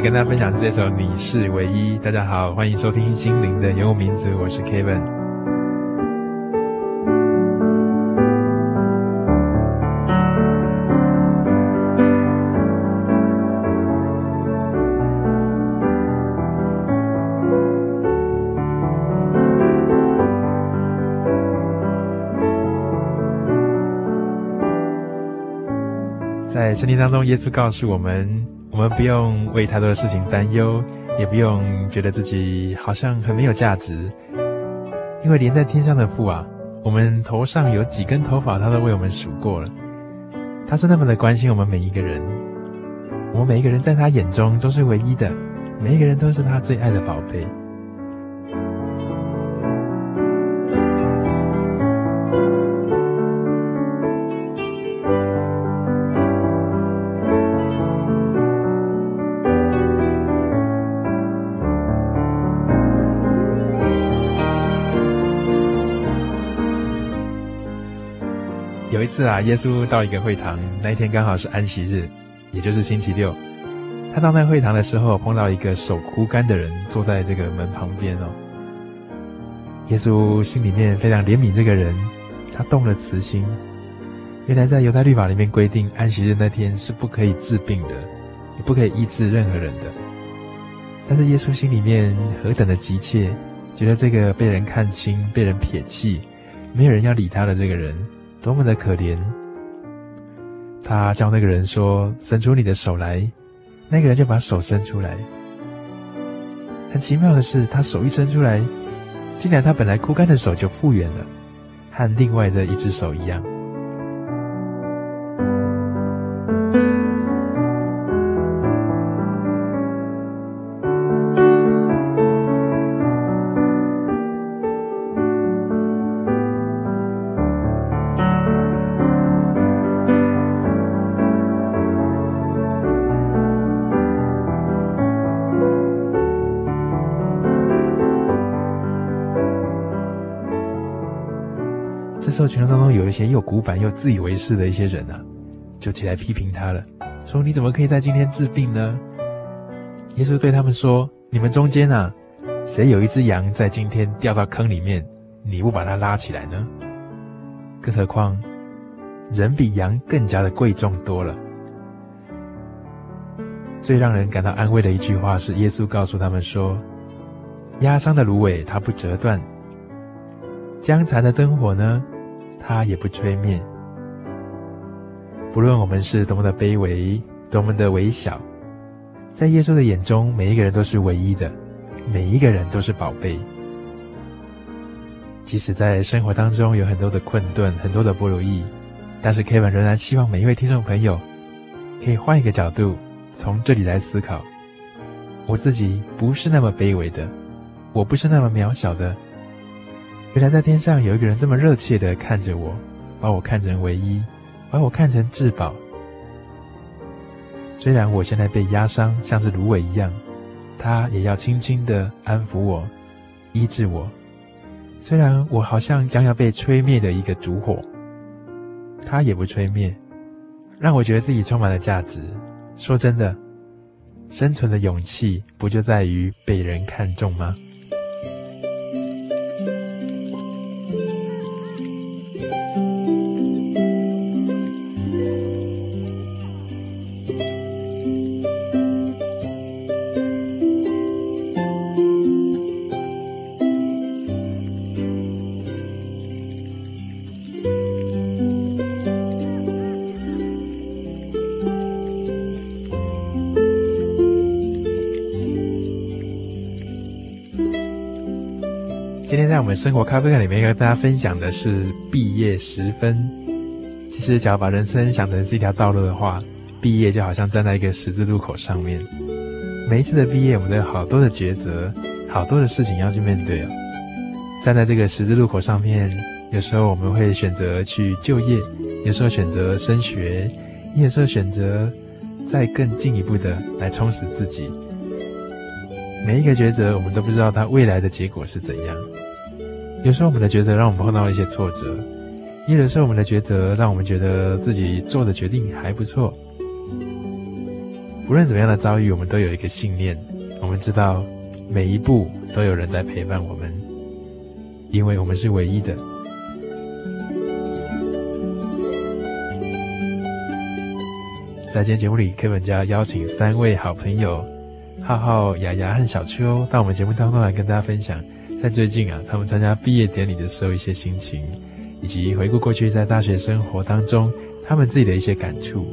跟大家分享这首《你是唯一》。大家好，欢迎收听《心灵的游牧民族》，我是 Kevin。在圣经当中，耶稣告诉我们。我们不用为太多的事情担忧，也不用觉得自己好像很没有价值，因为连在天上的父啊，我们头上有几根头发，他都为我们数过了。他是那么的关心我们每一个人，我们每一个人在他眼中都是唯一的，每一个人都是他最爱的宝贝。次啊，耶稣到一个会堂，那一天刚好是安息日，也就是星期六。他到那会堂的时候，碰到一个手枯干的人坐在这个门旁边哦。耶稣心里面非常怜悯这个人，他动了慈心。原来在犹太律法里面规定，安息日那天是不可以治病的，也不可以医治任何人的。但是耶稣心里面何等的急切，觉得这个被人看轻、被人撇弃、没有人要理他的这个人。多么的可怜！他叫那个人说：“伸出你的手来。”那个人就把手伸出来。很奇妙的是，他手一伸出来，竟然他本来枯干的手就复原了，和另外的一只手一样。这时候，群众当中有一些又古板又自以为是的一些人啊，就起来批评他了，说：“你怎么可以在今天治病呢？”耶稣对他们说：“你们中间啊，谁有一只羊在今天掉到坑里面，你不把它拉起来呢？更何况，人比羊更加的贵重多了。”最让人感到安慰的一句话是，耶稣告诉他们说：“压伤的芦苇它不折断，将残的灯火呢？”它也不吹灭。不论我们是多么的卑微，多么的微小，在耶稣的眼中，每一个人都是唯一的，每一个人都是宝贝。即使在生活当中有很多的困顿，很多的不如意，但是 Kevin 仍然希望每一位听众朋友可以换一个角度，从这里来思考：我自己不是那么卑微的，我不是那么渺小的。原来在天上有一个人这么热切地看着我，把我看成唯一，把我看成至宝。虽然我现在被压伤，像是芦苇一样，他也要轻轻地安抚我，医治我，虽然我好像将要被吹灭的一个烛火，它也不吹灭，让我觉得自己充满了价值。说真的，生存的勇气不就在于被人看重吗？今天在我们生活咖啡馆里面，跟大家分享的是毕业时分。其实，只要把人生想成是一条道路的话，毕业就好像站在一个十字路口上面。每一次的毕业，我们都有好多的抉择，好多的事情要去面对哦。站在这个十字路口上面，有时候我们会选择去就业，有时候选择升学，有时候选择再更进一步的来充实自己。每一个抉择，我们都不知道它未来的结果是怎样。有时候我们的抉择让我们碰到一些挫折，也有时候我们的抉择让我们觉得自己做的决定还不错。无论怎么样的遭遇，我们都有一个信念，我们知道每一步都有人在陪伴我们，因为我们是唯一的。在今天节目里，Kevin 将邀请三位好朋友浩浩、雅雅和小秋到我们节目当中来跟大家分享。在最近啊，他们参加毕业典礼的时候一些心情，以及回顾过去在大学生活当中他们自己的一些感触。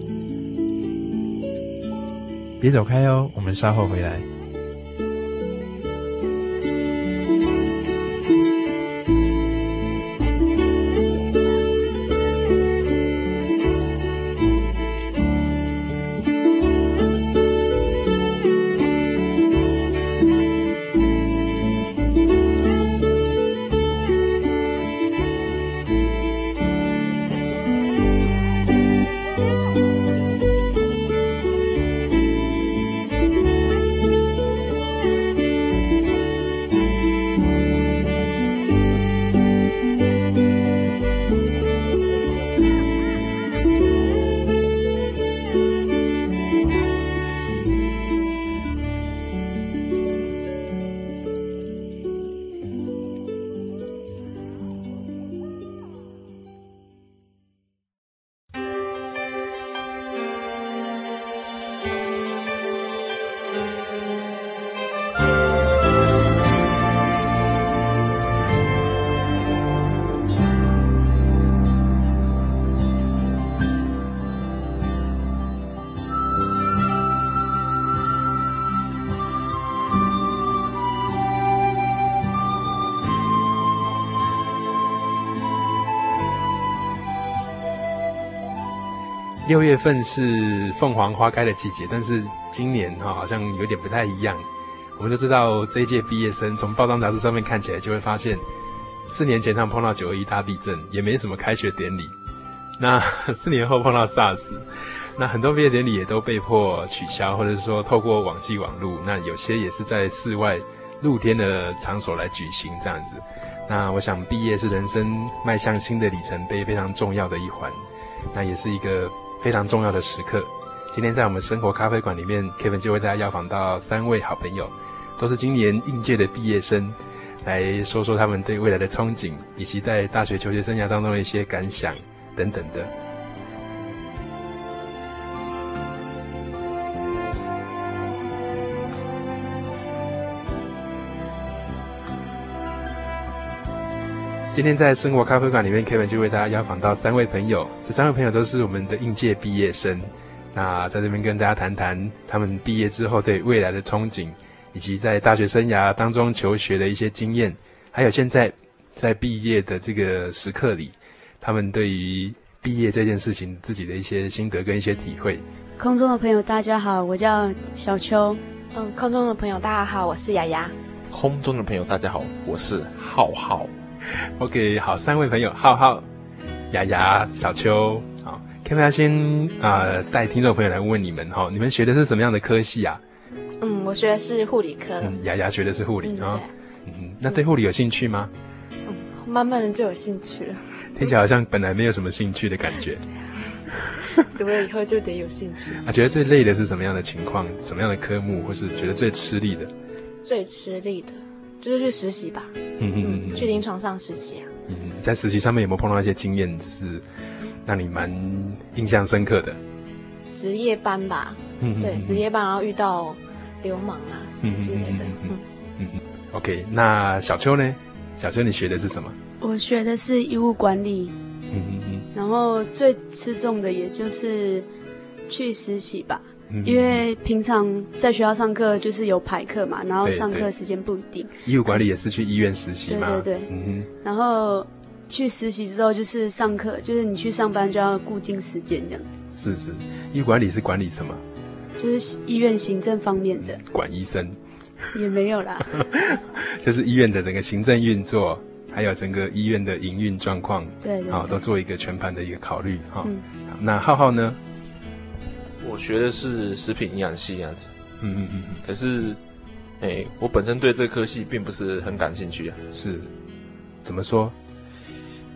别走开哦，我们稍后回来。六月份是凤凰花开的季节，但是今年哈好像有点不太一样。我们都知道这一届毕业生从报章杂志上面看起来，就会发现四年前他们碰到九二一大地震，也没什么开学典礼。那 四年后碰到 SARS，那很多毕业典礼也都被迫取消，或者是说透过网际网路。那有些也是在室外露天的场所来举行这样子。那我想毕业是人生迈向新的里程碑非常重要的一环，那也是一个。非常重要的时刻，今天在我们生活咖啡馆里面，Kevin 就为大家邀访到三位好朋友，都是今年应届的毕业生，来说说他们对未来的憧憬，以及在大学求学生涯当中的一些感想等等的。今天在生活咖啡馆里面，Kevin 就为大家邀访到三位朋友，这三位朋友都是我们的应届毕业生。那在这边跟大家谈谈他们毕业之后对未来的憧憬，以及在大学生涯当中求学的一些经验，还有现在在毕业的这个时刻里，他们对于毕业这件事情自己的一些心得跟一些体会。空中的朋友大家好，我叫小秋。嗯，空中的朋友大家好，我是雅雅。空中的朋友大家好，我是浩浩。OK，好，三位朋友，浩浩、雅雅、小秋，好，可不可以先啊、呃、带听众朋友来问问你们哈，你们学的是什么样的科系啊？嗯，我学的是护理科。嗯，雅雅学的是护理啊。嗯嗯，那对护理有兴趣吗？嗯，慢慢的就有兴趣了。听起来好像本来没有什么兴趣的感觉。读了以后就得有兴趣。啊，觉得最累的是什么样的情况？什么样的科目，或是觉得最吃力的？最吃力的，就是去实习吧。嗯嗯去临床上实习啊。嗯，在实习上面有没有碰到一些经验是让你蛮印象深刻的？值夜班吧。嗯，对，值夜班，然后遇到流氓啊什么之类的。嗯嗯嗯。OK，那小秋呢？小秋，你学的是什么？我学的是医务管理。嗯嗯嗯。然后最吃重的也就是去实习吧，嗯、因为平常在学校上课就是有排课嘛，然后上课时间不一定。医务管理也是去医院实习嘛？对对对。嗯哼。然后去实习之后就是上课，就是你去上班就要固定时间这样子。是是，医务管理是管理什么？就是医院行政方面的。管医生。也没有啦。就是医院的整个行政运作。还有整个医院的营运状况，对，对，好，都做一个全盘的一个考虑，哈、嗯。那浩浩呢？我学的是食品营养系这样子，嗯嗯嗯。可是，哎、欸，我本身对这科系并不是很感兴趣啊。是，怎么说？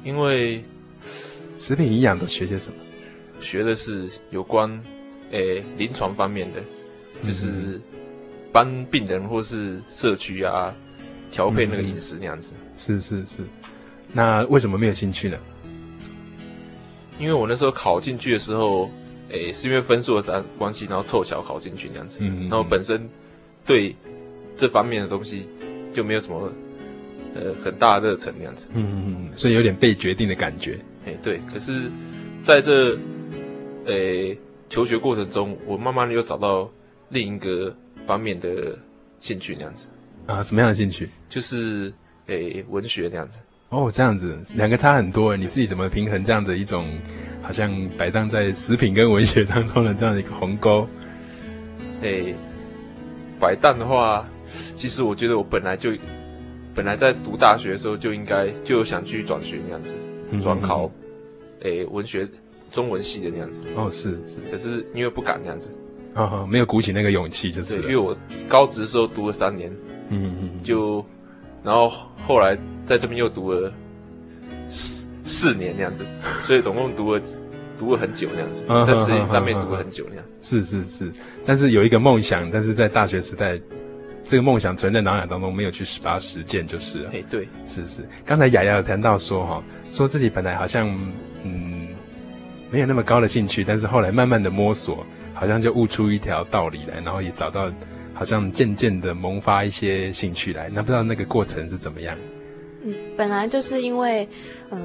因为食品营养都学些什么？学的是有关，哎、欸，临床方面的，就是帮病人或是社区啊。调配那个饮食那样子，嗯，是是是，那为什么没有兴趣呢？因为我那时候考进去的时候，诶、欸，是因为分数的关系，然后凑巧考进去那样子，嗯，然后本身对这方面的东西就没有什么呃很大的热忱那样子，嗯嗯嗯，所以有点被决定的感觉，诶、欸，对，可是在这诶、欸、求学过程中，我慢慢的又找到另一个方面的兴趣那样子。啊，什么样的兴趣？就是诶、欸，文学那样子。哦，这样子，两个差很多。你自己怎么平衡这样的一种，好像摆荡在食品跟文学当中的这样的一个鸿沟？诶、欸，摆荡的话，其实我觉得我本来就，本来在读大学的时候就应该就有想去转学那样子，转考，诶、欸，文学中文系的那样子。哦，是是，可是因为不敢那样子，啊、哦，没有鼓起那个勇气，就是因为我高职的时候读了三年。嗯嗯，就，然后后来在这边又读了四四年那样子，所以总共读了读了很久那样子，在实习上面读了很久那样。是是是，但是有一个梦想，但是在大学时代，这个梦想存在脑海当中，没有去把它实践就是了。哎，对，是是。刚才雅雅有谈到说哈，说自己本来好像嗯没有那么高的兴趣，但是后来慢慢的摸索，好像就悟出一条道理来，然后也找到。好像渐渐的萌发一些兴趣来，那不知道那个过程是怎么样？嗯，本来就是因为，呃，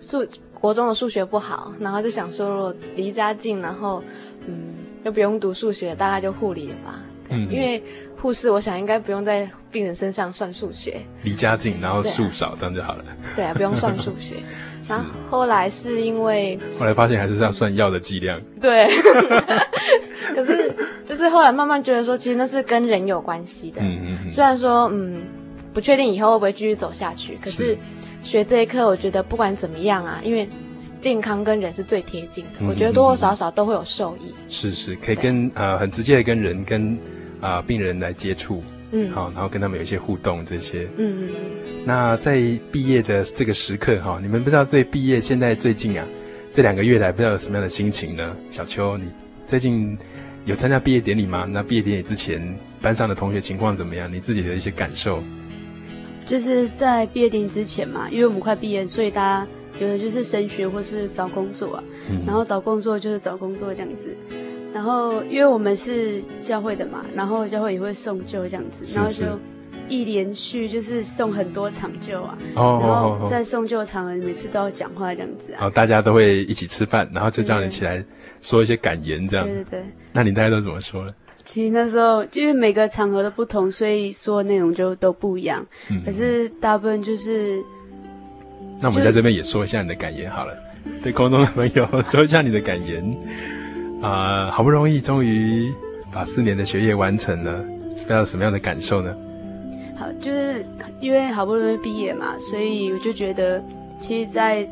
数国中的数学不好，然后就想说，如果离家近，然后，嗯，又不用读数学，大概就护理了吧。嗯，因为护士，我想应该不用在病人身上算数学。离家近，然后数少，这样就好了。对啊，不用算数学。然后后来是因为，后来发现还是要算药的剂量。对。可是，就是后来慢慢觉得说，其实那是跟人有关系的。嗯嗯嗯。虽然说，嗯，不确定以后会不会继续走下去，可是学这一课，我觉得不管怎么样啊，因为健康跟人是最贴近的，我觉得多多少少都会有受益。是是，可以跟呃很直接的跟人跟啊、呃、病人来接触，嗯，好，然后跟他们有一些互动这些。嗯嗯嗯。那在毕业的这个时刻哈，你们不知道对毕业现在最近啊这两个月来不知道有什么样的心情呢？小秋，你最近？有参加毕业典礼吗？那毕业典礼之前，班上的同学情况怎么样？你自己的一些感受？就是在毕业典礼之前嘛，因为我们快毕业，所以大家有的就是升学或是找工作啊。嗯。然后找工作就是找工作这样子。然后因为我们是教会的嘛，然后教会也会送旧这样子，然后就一连续就是送很多场旧啊。哦。然后在送旧场，每次都要讲话这样子啊。哦，大家都会一起吃饭，然后就叫你起来。说一些感言，这样。对对对。那你大家都怎么说呢？其实那时候，因为每个场合都不同，所以说的内容就都不一样。嗯。可是大部分就是。那我们在这边也说一下你的感言好了。对空中的朋友 说一下你的感言。啊、呃，好不容易终于把四年的学业完成了，不知道什么样的感受呢？好，就是因为好不容易毕业嘛，所以我就觉得，其实，在。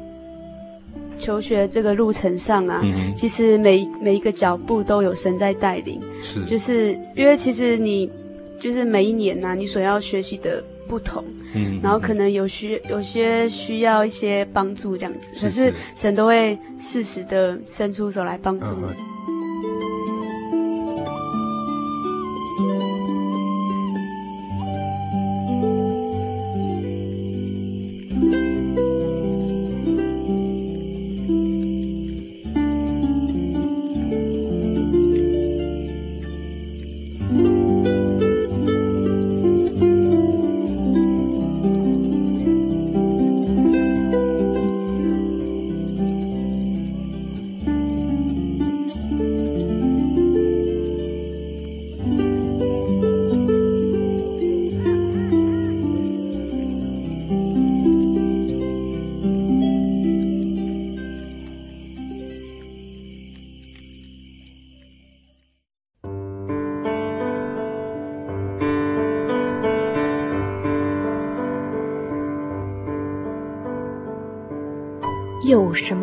求学这个路程上啊，嗯、其实每每一个脚步都有神在带领。是，就是因为其实你就是每一年呐、啊，你所要学习的不同，嗯，然后可能有需有些需要一些帮助这样子，是是可是神都会适时的伸出手来帮助你。嗯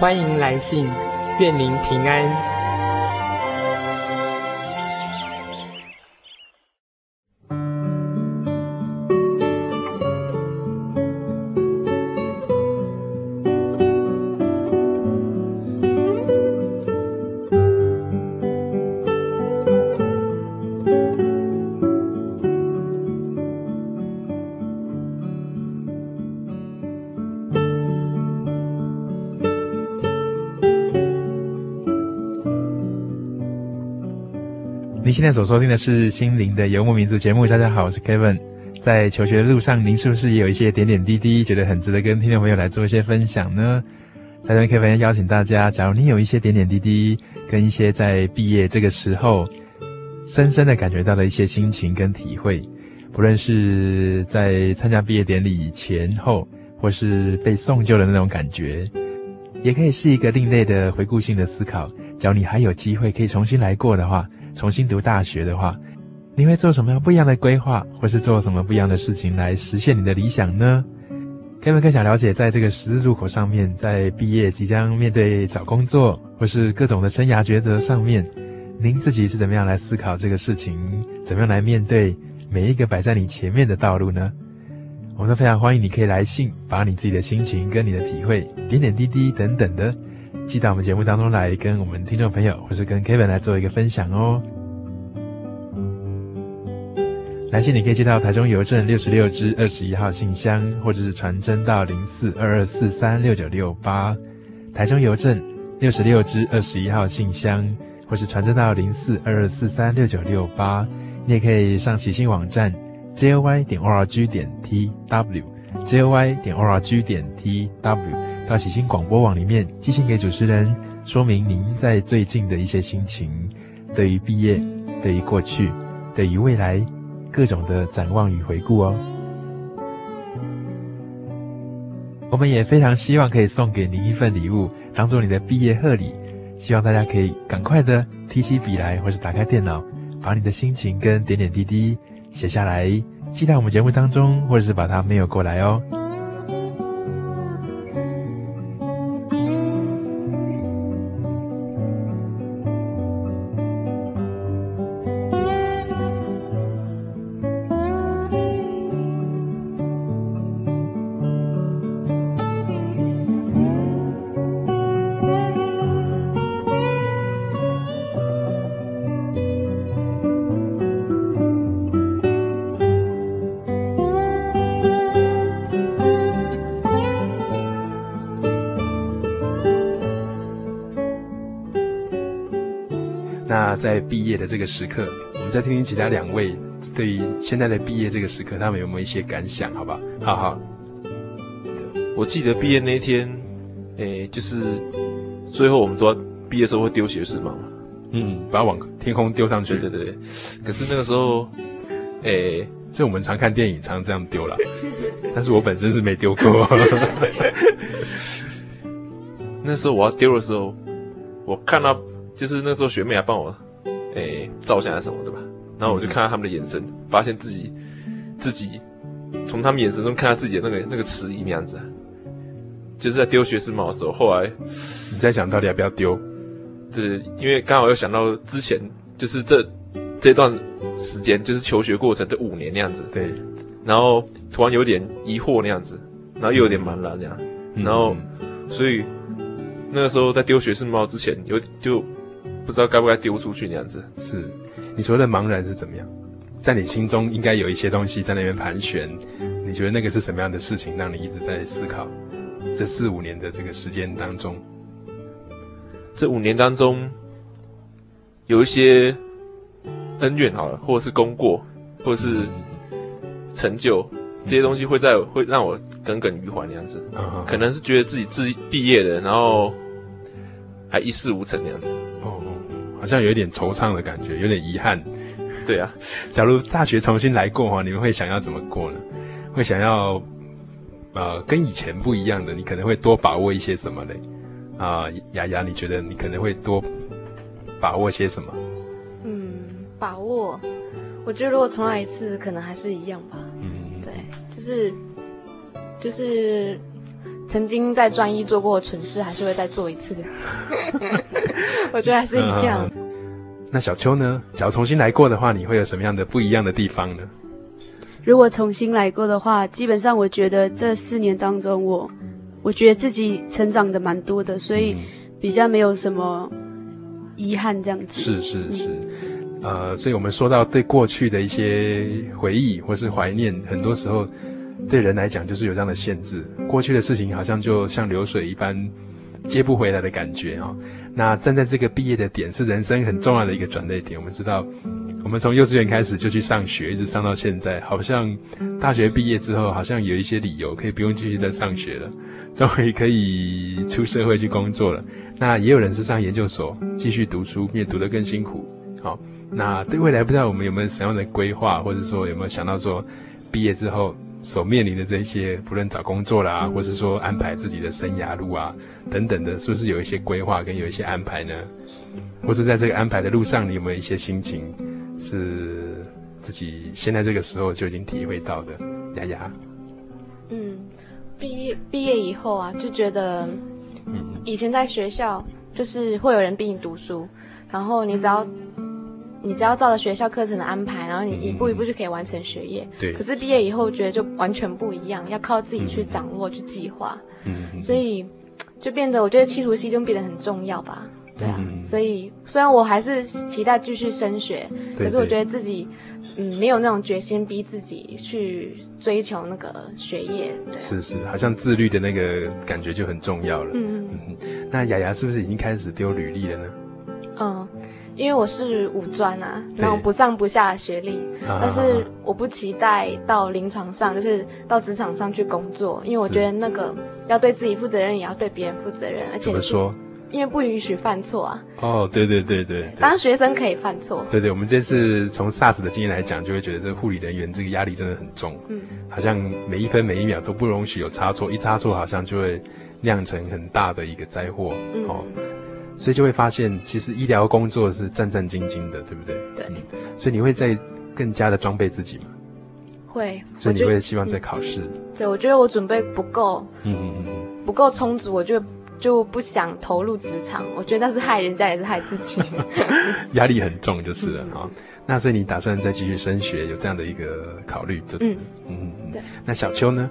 欢迎来信，愿您平安。现在所收听的是《心灵的游牧民族》节目。大家好，我是 Kevin。在求学的路上，您是不是也有一些点点滴滴，觉得很值得跟听众朋友来做一些分享呢？在这边，Kevin 邀请大家，假如你有一些点点滴滴，跟一些在毕业这个时候，深深的感觉到的一些心情跟体会，不论是在参加毕业典礼前后，或是被送旧的那种感觉，也可以是一个另类的回顾性的思考。假如你还有机会可以重新来过的话，重新读大学的话，你会做什么样不一样的规划，或是做什么不一样的事情来实现你的理想呢？Kevin 更想了解，在这个十字路口上面，在毕业即将面对找工作，或是各种的生涯抉择上面，您自己是怎么样来思考这个事情，怎么样来面对每一个摆在你前面的道路呢？我们都非常欢迎你可以来信，把你自己的心情跟你的体会，点点滴滴等等的。寄到我们节目当中来，跟我们听众朋友，或是跟 Kevin 来做一个分享哦。来信你可以寄到台中邮政六十六支二十一号信箱，或者是传真到零四二二四三六九六八。台中邮政六十六支二十一号信箱，或是传真到零四二二四三六九六八。你也可以上喜信网站 joy 点 org 点 tw，joy 点 org 点 tw。到喜星广播网里面寄信给主持人，说明您在最近的一些心情，对于毕业，对于过去，对于未来，各种的展望与回顾哦。我们也非常希望可以送给您一份礼物，当做你的毕业贺礼。希望大家可以赶快的提起笔来，或是打开电脑，把你的心情跟点点滴滴写下来，寄到我们节目当中，或者是把它 mail 过来哦。毕业的这个时刻，我们再听听其他两位对于现在的毕业这个时刻，他们有没有一些感想？好吧，好好。我记得毕业那一天，诶，就是最后我们都要毕业的时候会丢学士帽嘛，嗯，把它往天空丢上去，对对对。可是那个时候，诶，这我们常看电影，常这样丢了，但是我本身是没丢过。那时候我要丢的时候，我看到就是那时候学妹还帮我。诶、欸，照相啊什么的吧，然后我就看到他们的眼神，发现自己自己从他们眼神中看到自己的那个那个迟疑那样子，就是在丢学士帽的时候。后来你在想到底要不要丢？对，因为刚好又想到之前就是这这段时间就是求学过程这五年那样子，对，然后突然有点疑惑那样子，然后又有点茫然这样，然后所以那个时候在丢学士帽之前有就。不知道该不该丢出去那样子。是，你说的茫然是怎么样？在你心中应该有一些东西在那边盘旋。你觉得那个是什么样的事情，让你一直在思考？这四五年的这个时间当中，这五年当中有一些恩怨好了，或者是功过，或者是成就，这些东西会在会让我耿耿于怀那样子。嗯，可能是觉得自己自毕业了，然后还一事无成那样子。好像有一点惆怅的感觉，有点遗憾。对啊，假如大学重新来过哈，你们会想要怎么过呢？会想要，呃，跟以前不一样的，你可能会多把握一些什么嘞？啊、呃，雅雅，你觉得你可能会多把握些什么？嗯，把握，我觉得如果重来一次，可能还是一样吧。嗯，对，就是，就是。曾经在专一做过的蠢事，还是会再做一次的。我觉得还是一样。嗯。那小秋呢？假如重新来过的话，你会有什么样的不一样的地方呢？如果重新来过的话，基本上我觉得这四年当中我，我我觉得自己成长的蛮多的，所以比较没有什么遗憾这样子。是是是，呃，所以我们说到对过去的一些回忆或是怀念，很多时候。对人来讲，就是有这样的限制。过去的事情好像就像流水一般，接不回来的感觉啊、哦。那站在这个毕业的点，是人生很重要的一个转捩点。我们知道，我们从幼稚园开始就去上学，一直上到现在，好像大学毕业之后，好像有一些理由可以不用继续再上学了，终于可以出社会去工作了。那也有人是上研究所继续读书，也读得更辛苦。好，那对未来不知道我们有没有什么样的规划，或者说有没有想到说毕业之后所面临的这些，不论找工作啦，或是说安排自己的生涯路啊等等的，是不是有一些规划跟有一些安排呢？或是在这个安排的路上，你有没有一些心情？是自己现在这个时候就已经体会到的，雅雅。嗯，毕业毕业以后啊，就觉得，以前在学校就是会有人逼你读书，然后你只要你只要照着学校课程的安排，然后你一步一步就可以完成学业。对。可是毕业以后，觉得就完全不一样，要靠自己去掌握、去计划。嗯。所以就变得，我觉得企图心就变得很重要吧。对啊，嗯、所以虽然我还是期待继续升学，可是我觉得自己嗯没有那种决心逼自己去追求那个学业。对啊、是是，好像自律的那个感觉就很重要了。嗯嗯。那雅雅是不是已经开始丢履历了呢？嗯，因为我是五专啊，那种不上不下的学历，但是我不期待到临床上，就是到职场上去工作，因为我觉得那个要对自己负责任，也要对别人负责任，而且怎么说？因为不允许犯错啊！哦，对对对对，当学生可以犯错。对对，我们这次从 SARS 的经验来讲，就会觉得这个护理人员这个压力真的很重。嗯，好像每一分每一秒都不容许有差错，一差错好像就会酿成很大的一个灾祸。嗯、哦，所以就会发现，其实医疗工作是战战兢兢的，对不对？对、嗯。所以你会在更加的装备自己吗？会。所以你会希望在考试、嗯？对，我觉得我准备不够。嗯嗯嗯嗯。不够充足，我就。就不想投入职场，我觉得那是害人家，也是害自己，压力很重就是了哈、嗯。那所以你打算再继续升学，有这样的一个考虑？就嗯嗯嗯，对。那小秋呢？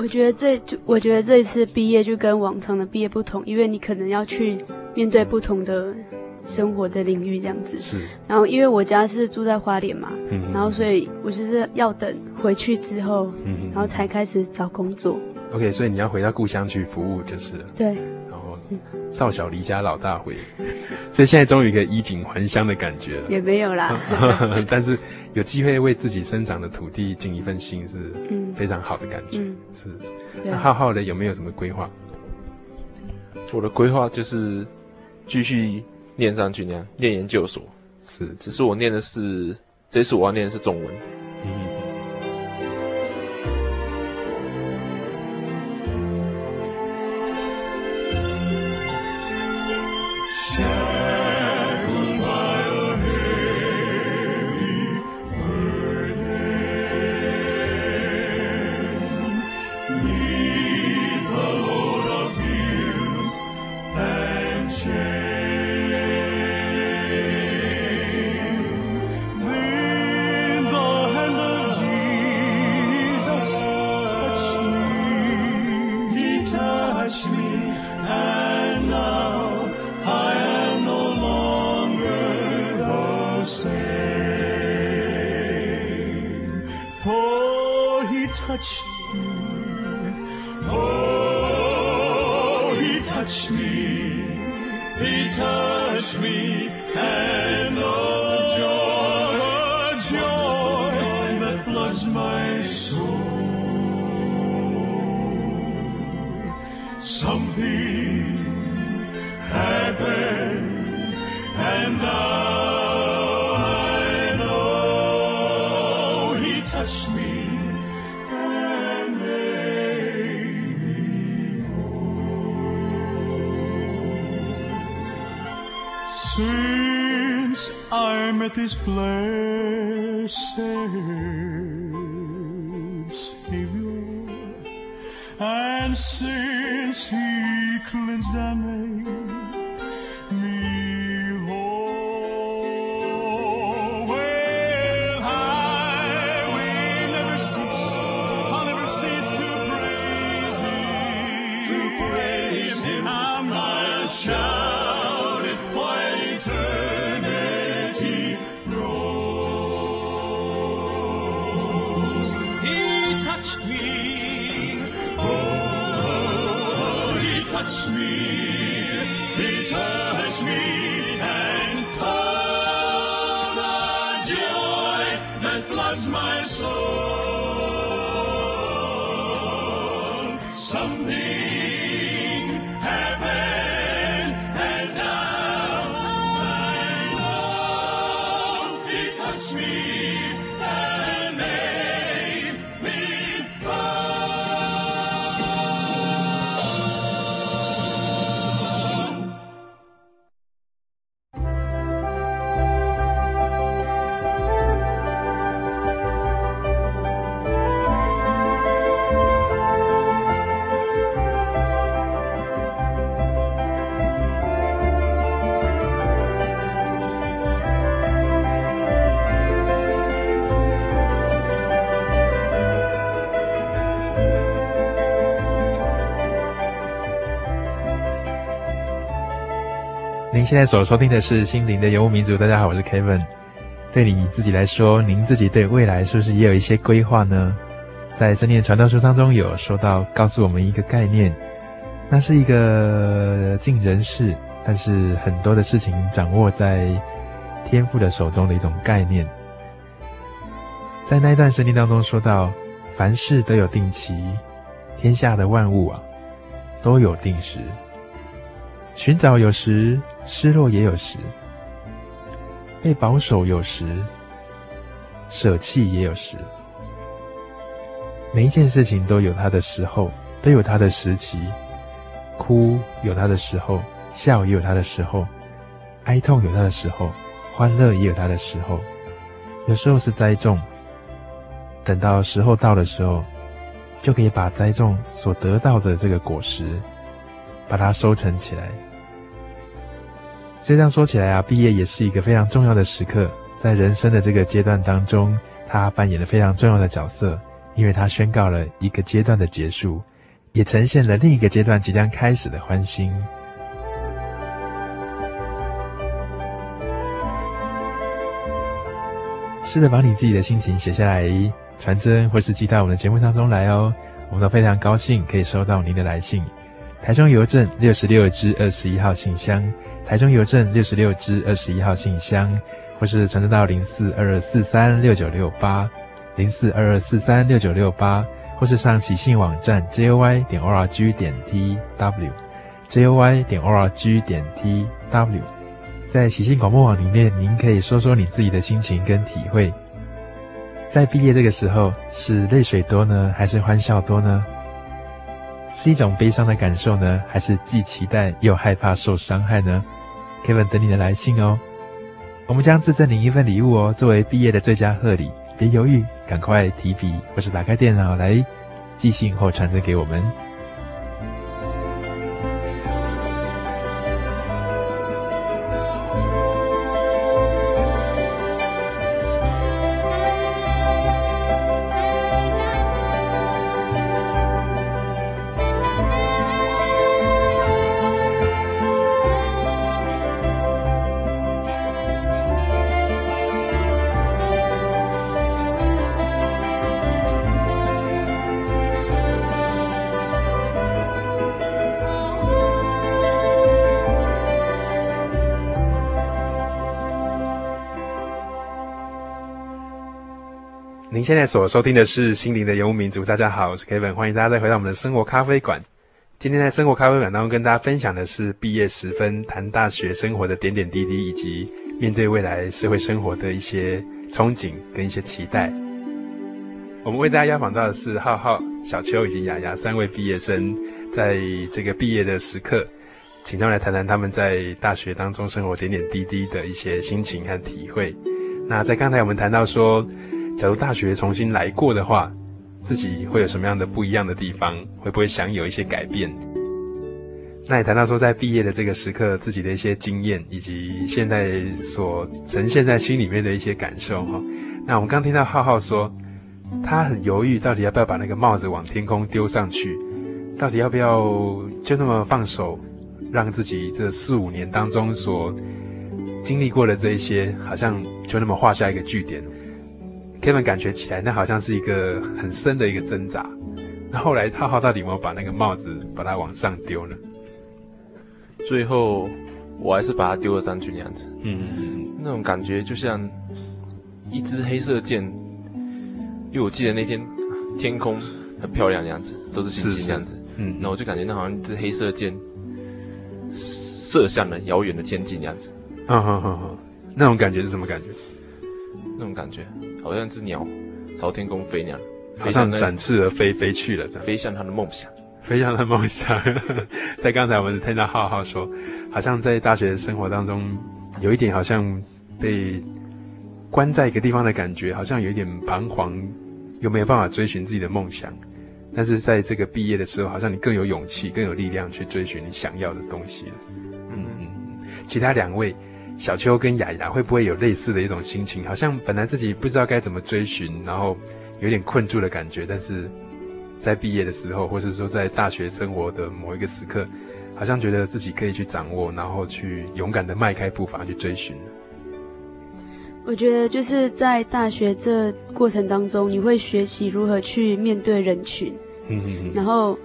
我觉得这就我觉得这一次毕业就跟往常的毕业不同，因为你可能要去面对不同的生活的领域这样子。是。然后因为我家是住在花莲嘛，嗯，然后所以我就是要等回去之后，嗯，然后才开始找工作。OK，所以你要回到故乡去服务就是了。对。少小离家老大回，所以现在终于可以衣锦还乡的感觉了。也没有啦。但是有机会为自己生长的土地尽一份心，是非常好的感觉。嗯、是。那浩浩的有没有什么规划？我的规划就是继续念上去那样，念研究所。是。只是我念的是，这次我要念的是中文。touch me, he touched me, and oh, the joy, joy, joy that floods my soul. Something Timothy's place. 您现在所收听的是《心灵的游牧民族》。大家好，我是 Kevin。对你自己来说，您自己对未来是不是也有一些规划呢？在圣经传道书当中有说到，告诉我们一个概念，那是一个尽人事，但是很多的事情掌握在天父的手中的一种概念。在那一段圣经当中说到，凡事都有定期，天下的万物啊，都有定时。寻找有时，失落也有时；被保守有时，舍弃也有时。每一件事情都有它的时候，都有它的时期。哭有它的时候，笑也有它的时候；哀痛有它的时候，欢乐也有它的时候。有时候是栽种，等到时候到的时候，就可以把栽种所得到的这个果实，把它收成起来。这样说起来啊，毕业也是一个非常重要的时刻，在人生的这个阶段当中，它扮演了非常重要的角色，因为它宣告了一个阶段的结束，也呈现了另一个阶段即将开始的欢欣。试着把你自己的心情写下来，传真或是寄到我们的节目当中来哦，我们都非常高兴可以收到您的来信。台中邮政六十六支二十一号信箱，台中邮政六十六支二十一号信箱，或是传真到零四二二四三六九六八，零四二二四三六九六八，或是上喜信网站 joy 点 org 点 tw，joy 点 org 点 tw，在喜信广播网里面，您可以说说你自己的心情跟体会。在毕业这个时候，是泪水多呢，还是欢笑多呢？是一种悲伤的感受呢，还是既期待又害怕受伤害呢？Kevin 等你的来信哦，我们将自赠你一份礼物哦，作为毕业的最佳贺礼。别犹豫，赶快提笔或是打开电脑来寄信或传真给我们。现在所收听的是《心灵的游牧民族》。大家好，我是 Kevin，欢迎大家再回到我们的生活咖啡馆。今天在生活咖啡馆当中跟大家分享的是毕业时分，谈大学生活的点点滴滴，以及面对未来社会生活的一些憧憬跟一些期待。我们为大家邀访到的是浩浩、小秋以及雅雅三位毕业生，在这个毕业的时刻，请他们来谈谈他们在大学当中生活点点滴滴的一些心情和体会。那在刚才我们谈到说，假如大学重新来过的话，自己会有什么样的不一样的地方？会不会想有一些改变？那也谈到说，在毕业的这个时刻，自己的一些经验，以及现在所呈现在心里面的一些感受哈。那我们刚听到浩浩说，他很犹豫，到底要不要把那个帽子往天空丢上去？到底要不要就那么放手，让自己这四五年当中所经历过的这一些，好像就那么画下一个句点？Kevin 感觉起来，那好像是一个很深的一个挣扎。那后来浩浩到底有没有把那个帽子把它往上丢呢？最后我还是把它丢了上去那样子。嗯嗯嗯，那种感觉就像一支黑色箭，因为我记得那天天空很漂亮，的样子都是星星，这样子。嗯，那我就感觉那好像一支黑色箭射向了遥远的天际那样子。嗯哼哼哼，那种感觉是什么感觉？那种感觉好像一只鸟朝天空飞那样，好像展翅而飞，飞去了飞向他的梦想，飞向他的梦想。在刚才我们听到浩浩说，好像在大学生活当中有一点好像被关在一个地方的感觉，好像有一点彷徨，又没有办法追寻自己的梦想。但是在这个毕业的时候，好像你更有勇气、更有力量去追寻你想要的东西了。嗯嗯，其他两位小秋跟雅雅会不会有类似的一种心情？好像本来自己不知道该怎么追寻，然后有点困住的感觉，但是在毕业的时候，或是说在大学生活的某一个时刻，好像觉得自己可以去掌握，然后去勇敢的迈开步伐去追寻。我觉得就是在大学这过程当中，你会学习如何去面对人群，嗯嗯嗯，然后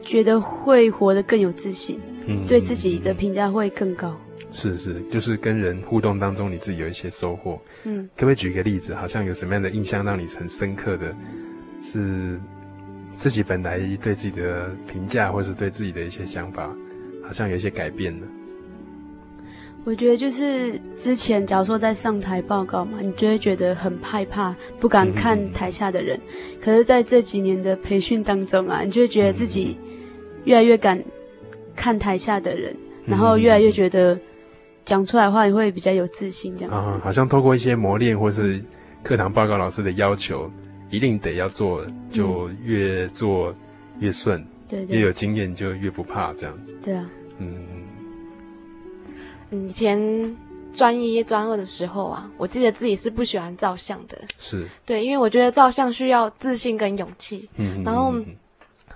觉得会活得更有自信，嗯，对自己的评价会更高。是是，就是跟人互动当中，你自己有一些收获。嗯，可不可以举一个例子？好像有什么样的印象让你很深刻的，是自己本来对自己的评价，或是对自己的一些想法，好像有一些改变呢。我觉得就是之前，假如说在上台报告嘛，你就会觉得很害怕，不敢看台下的人。嗯、可是在这几年的培训当中啊，你就会觉得自己越来越敢看台下的人，嗯、然后越来越觉得讲出来的话你会比较有自信，这样子。啊，好像透过一些磨练或是课堂报告老师的要求，一定得要做，就越做越顺。对、嗯，越有经验就越不怕这样子。对啊。嗯。以前专一专二的时候啊，我记得自己是不喜欢照相的。是。对，因为我觉得照相需要自信跟勇气。嗯。然后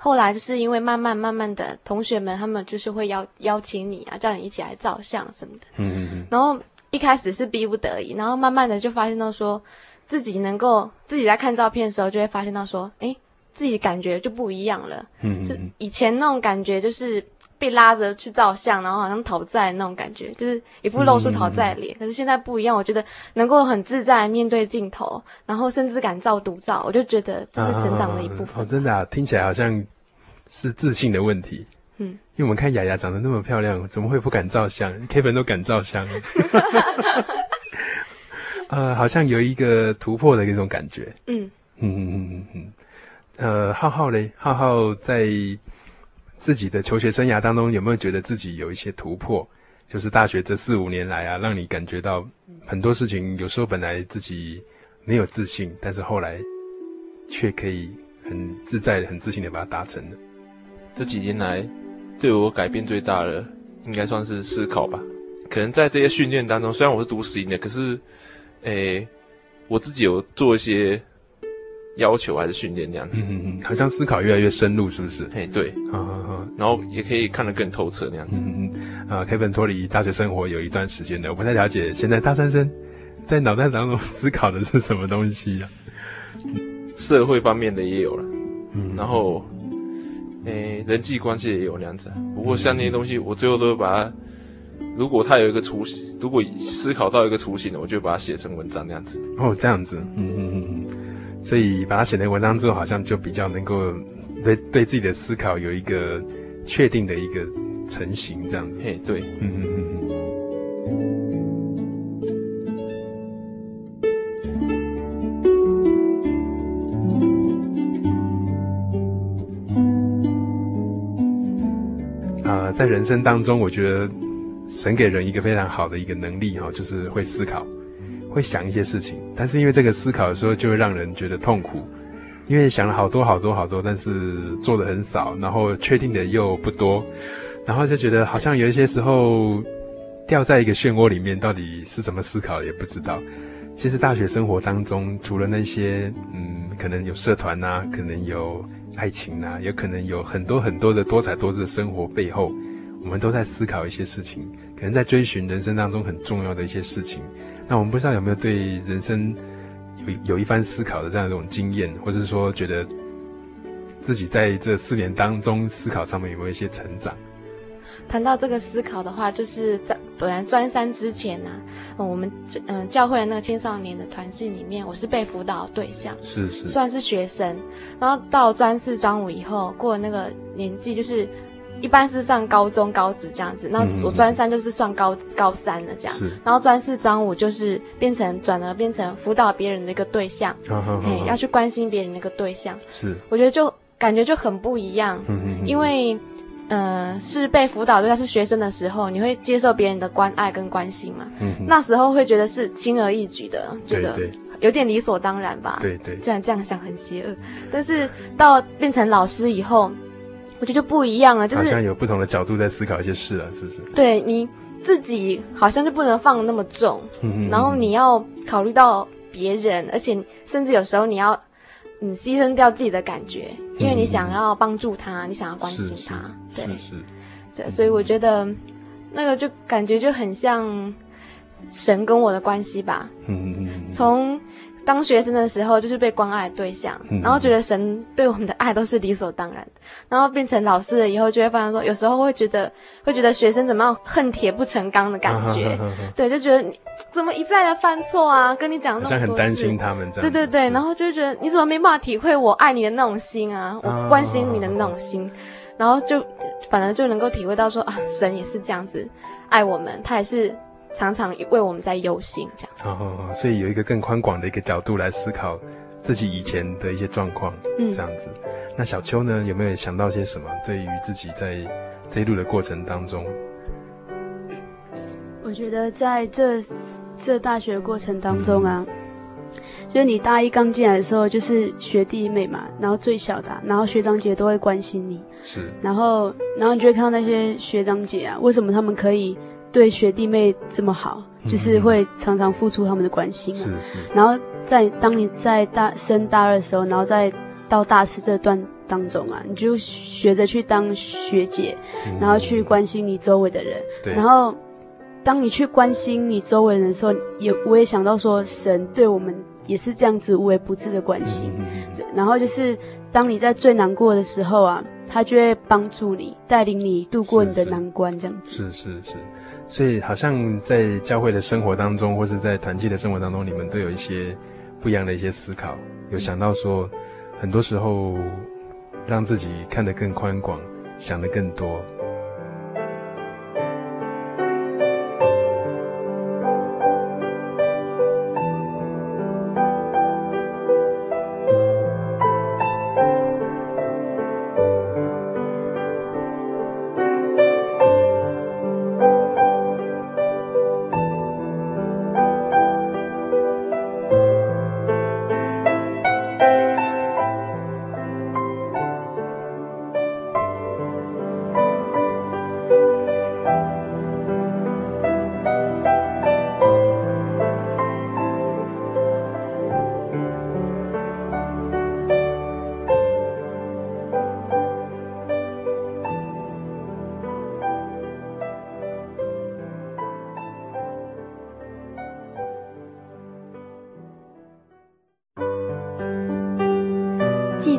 后来就是因为慢慢慢慢的，同学们他们就是会邀邀请你啊，叫你一起来照相什么的。嗯嗯嗯。然后一开始是逼不得已，然后慢慢的就发现到说，自己能够自己在看照片的时候，就会发现到说，哎，自己感觉就不一样了。嗯嗯。就以前那种感觉就是。被拉着去照相，然后好像讨债那种感觉，就是一副露出讨债脸。嗯、可是现在不一样，我觉得能够很自在面对镜头，然后甚至敢照独照，我就觉得这是成长的一部分。啊、哦，真的啊，听起来好像是自信的问题。嗯，因为我们看雅雅长得那么漂亮，怎么会不敢照相？Kevin 都敢照相。呃，好像有一个突破的那种感觉。嗯嗯嗯嗯嗯。呃，浩浩嘞，浩浩在。自己的求学生涯当中，有没有觉得自己有一些突破？就是大学这四五年来啊，让你感觉到很多事情，有时候本来自己没有自信，但是后来却可以很自在、很自信的把它达成了。这几年来，对我改变最大的，应该算是思考吧。可能在这些训练当中，虽然我是读实营的，可是，诶，我自己有做一些。要求还是训练那样子，嗯嗯，好像思考越来越深入，是不是？嘿，对，好好好，然后也可以看得更透彻那样子。嗯嗯，啊，Kevin 脱离大学生活有一段时间了，我不太了解现在大三生在脑袋当中思考的是什么东西啊？社会方面的也有了，嗯，然后，诶、欸，人际关系也有那样子。不过像那些东西，我最后都会把它，如果它有一个雏形，如果思考到一个雏形了，我就把它写成文章那样子。哦，这样子，嗯嗯嗯嗯。所以把它写成文章之后，好像就比较能够对对自己的思考有一个确定的一个成型，这样子。嘿，对，嗯嗯嗯嗯。啊、呃，在人生当中，我觉得神给人一个非常好的一个能力哈，就是会思考。会想一些事情，但是因为这个思考的时候就会让人觉得痛苦，因为想了好多好多好多，但是做的很少，然后确定的又不多，然后就觉得好像有一些时候掉在一个漩涡里面，到底是怎么思考也不知道。其实大学生活当中，除了那些嗯，可能有社团啊，可能有爱情啊，也可能有很多很多的多彩多姿的生活背后，我们都在思考一些事情，可能在追寻人生当中很重要的一些事情。那我们不知道有没有对人生有有一番思考的这样一种经验，或者是说觉得自己在这四年当中思考上面有没有一些成长？谈到这个思考的话，就是在本来专三之前呢、啊嗯，我们嗯教会的那个青少年的团契里面，我是被辅导的对象，是是，算是学生。然后到专四、专五以后，过了那个年纪，就是一般是上高中、高职这样子。那我专三就是算高高三了这样。是。然后专四、专五就是变成转而变成辅导别人的一个对象，嘿，要去关心别人的一个对象。是。我觉得就感觉就很不一样，嗯因为。嗯、呃，是被辅导对象是学生的时候，你会接受别人的关爱跟关心嘛？嗯，那时候会觉得是轻而易举的，觉得有点理所当然吧？对对。虽然这样想很邪恶，但是到变成老师以后，我觉得就不一样了，就是好像有不同的角度在思考一些事了，是不是？对，你自己好像就不能放那么重，嗯，然后你要考虑到别人，而且甚至有时候你要。嗯，牺牲掉自己的感觉，因为你想要帮助他，嗯、你想要关心他，对，是是，对，所以我觉得那个就感觉就很像神跟我的关系吧。嗯嗯嗯，从。当学生的时候，就是被关爱的对象，嗯、然后觉得神对我们的爱都是理所当然的。然后变成老师了以后，就会发现说，有时候会觉得，会觉得学生怎么样恨铁不成钢的感觉。对，就觉得你怎么一再的犯错啊？跟你讲那么多，好像很担心他们这样。对对对，然后就觉得你怎么没办法体会我爱你的那种心啊？我关心你的那种心，啊、然后就反而就能够体会到说啊，神也是这样子爱我们，他也是。常常为我们在忧心，这样子。哦，所以有一个更宽广的一个角度来思考自己以前的一些状况，嗯，这样子。那小秋呢，有没有想到些什么？对于自己在这一路的过程当中，我觉得在这这大学的过程当中啊，嗯、就是你大一刚进来的时候，就是学弟妹嘛，然后最小的，然后学长姐都会关心你，是，然后然后你就会看到那些学长姐啊，为什么他们可以？对学弟妹这么好，就是会常常付出他们的关心啊。是是。然后在当你在大升大二的时候，然后再到大四这段当中啊，你就学着去当学姐，然后去关心你周围的人。对。然后当你去关心你周围人的时候，也我也想到说，神对我们也是这样子无微不至的关心。对。然后就是当你在最难过的时候啊，他就会帮助你，带领你度过你的难关，这样子。是是是。所以，好像在教会的生活当中，或是在团契的生活当中，你们都有一些不一样的一些思考，有想到说，很多时候让自己看得更宽广，想得更多。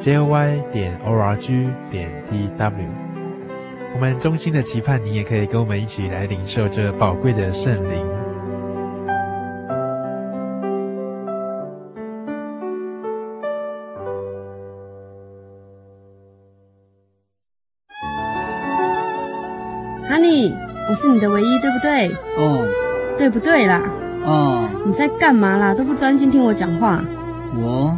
：joy 点 org 点 tw。我们衷心的期盼你也可以跟我们一起来领受这宝贵的圣灵。我是你的唯一，对不对？哦，对不对啦？哦，你在干嘛啦？都不专心听我讲话。我，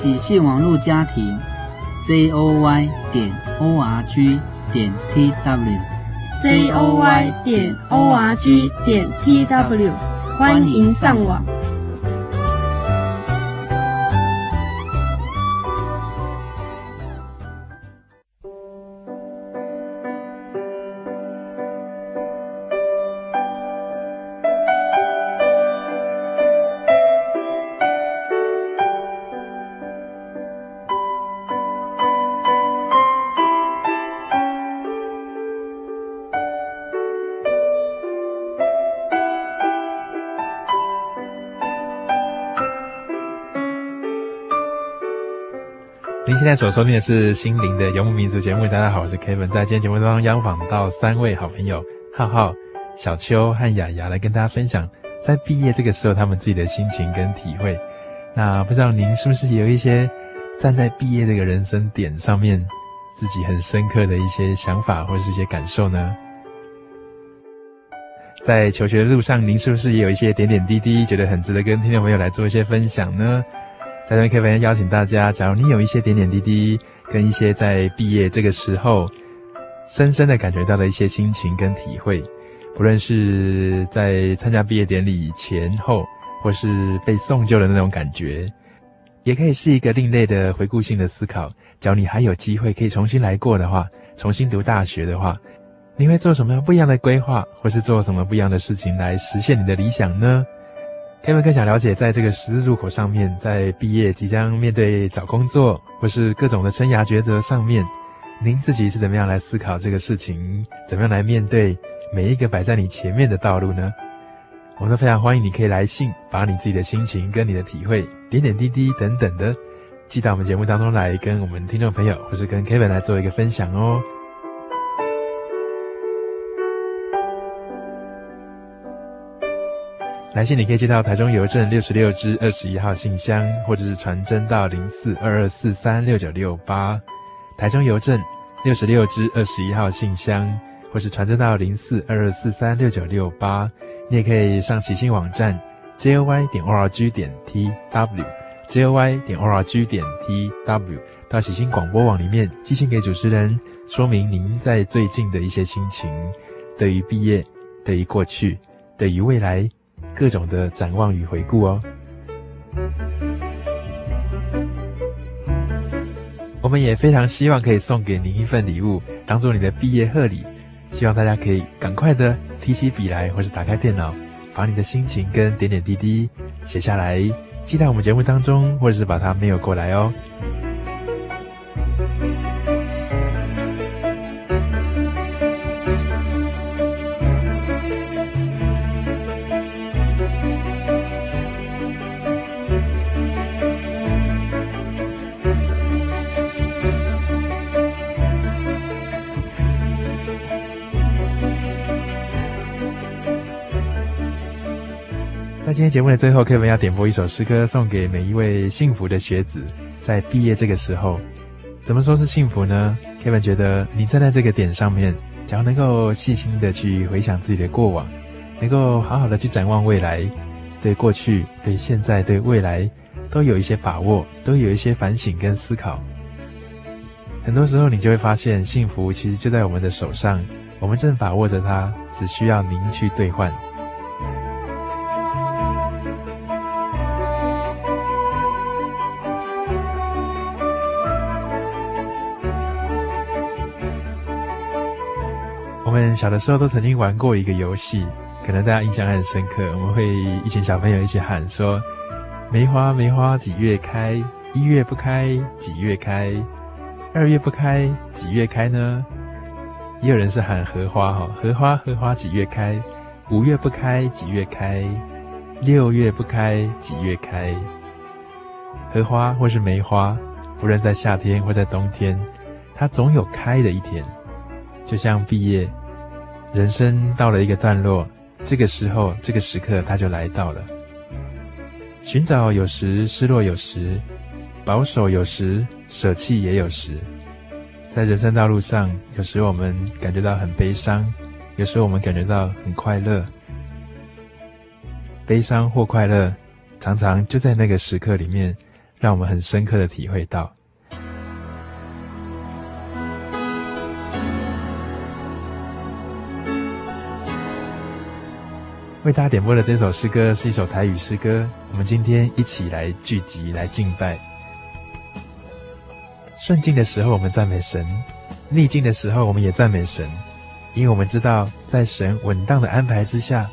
喜讯网络家庭 z o y 点 o r g 点 t w z o y 点 o r g 点 t w，欢迎上网。现在所收听的是《心灵的游牧民族》节目。大家好，我是 Kevin，在今天节目当中邀访到三位好朋友浩浩、小秋和雅雅来跟大家分享在毕业这个时候他们自己的心情跟体会。那不知道您是不是也有一些站在毕业这个人生点上面自己很深刻的一些想法或者是一些感受呢？在求学的路上，您是不是也有一些点点滴滴，觉得很值得跟听众朋友来做一些分享呢？在这边可以邀请大家，假如你有一些点点滴滴，跟一些在毕业这个时候，深深的感觉到的一些心情跟体会，不论是在参加毕业典礼前后，或是被送旧的那种感觉，也可以是一个另类的回顾性的思考。假如你还有机会可以重新来过的话，重新读大学的话，你会做什么样不一样的规划，或是做什么不一样的事情来实现你的理想呢？他们更想了解，在这个十字路口上面，在毕业即将面对找工作，或是各种的生涯抉择上面，您自己是怎么样来思考这个事情？怎么样来面对每一个摆在你前面的道路呢？我们都非常欢迎你可以来信，把你自己的心情跟你的体会、点点滴滴等等的，寄到我们节目当中来，跟我们听众朋友，或是跟 Kevin 来做一个分享哦。来信你可以寄到台中邮政六十六支二十一号信箱，或者是传真到零四二二四三六九六八。台中邮政六十六支二十一号信箱，或是传真到零四二二四三六九六八。你也可以上喜信网站 joy 点 org 点 tw，joy 点 org 点 tw，到喜信广播网里面寄信给主持人，说明您在最近的一些心情，对于毕业，对于过去，对于未来。各种的展望与回顾哦，我们也非常希望可以送给您一份礼物，当做你的毕业贺礼。希望大家可以赶快的提起笔来，或是打开电脑，把你的心情跟点点滴滴写下来，寄到我们节目当中，或者是把它 mail 过来哦。节目的最后 kvin 要点播一首诗歌，送给每一位幸福的学子，在毕业这个时候，怎么说是幸福呢？Kevin 觉得你站在这个点上面，只要能够细心的去回想自己的过往，能够好好的去展望未来，对过去、对现在、对未来都有一些把握，都有一些反省跟思考。很多时候，你就会发现，幸福其实就在我们的手上，我们正把握着它，只需要您去兑换。们小的时候都曾经玩过一个游戏，可能大家印象很深刻。我们会一群小朋友一起喊说：“梅花梅花几月开？一月不开，几月开？二月不开，几月开呢？”也有人是喊荷花哈，荷花荷花几月开？五月不开，几月开？六月不开，几月开？荷花或是梅花，不论在夏天或在冬天，它总有开的一天。就像毕业，人生到了一个段落，这个时候，这个时刻，它就来到了。寻找有时，失落有时，保守有时，舍弃也有时。在人生道路上，有时我们感觉到很悲伤，有时我们感觉到很快乐。悲伤或快乐，常常就在那个时刻里面，让我们很深刻的体会到。为大家点播的这首诗歌是一首台语诗歌，我们今天一起来聚集来敬拜。顺境的时候我们赞美神，逆境的时候我们也赞美神，因为我们知道在神稳当的安排之下，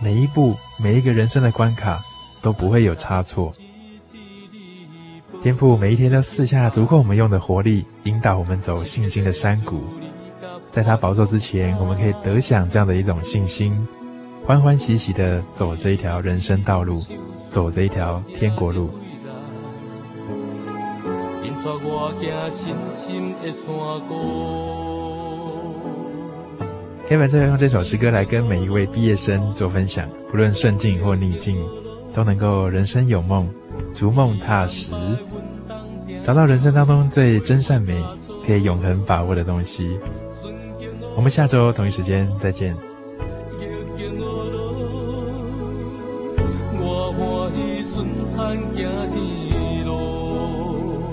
每一步每一个人生的关卡都不会有差错。天父每一天都赐下足够我们用的活力，引导我们走信心的山谷，在他宝座之前，我们可以得享这样的一种信心。欢欢喜喜地走这一条人生道路，走这一条天国路。Kevin 最后用这首诗歌来跟每一位毕业生做分享，不论顺境或逆境，都能够人生有梦，逐梦踏实，找到人生当中最真善美、可以永恒把握的东西。我们下周同一时间再见。行天路，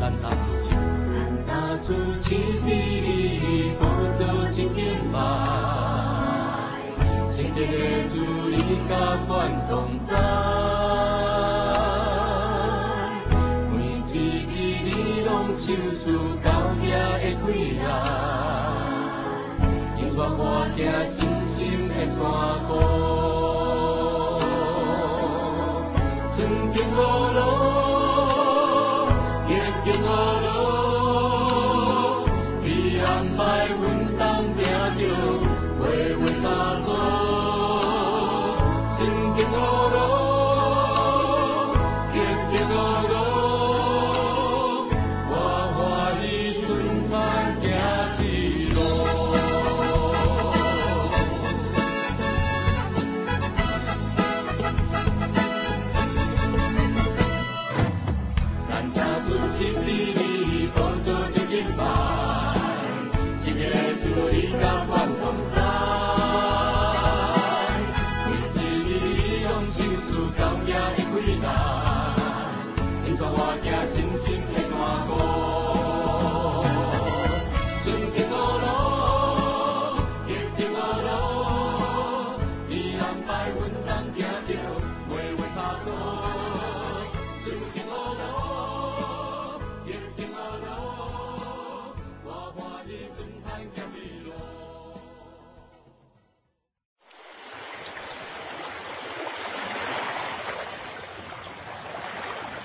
难当自责，难当自责的你，无做真，世界的主你甲阮同在，每一日你拢想思到爷的归来，我行深深的山谷。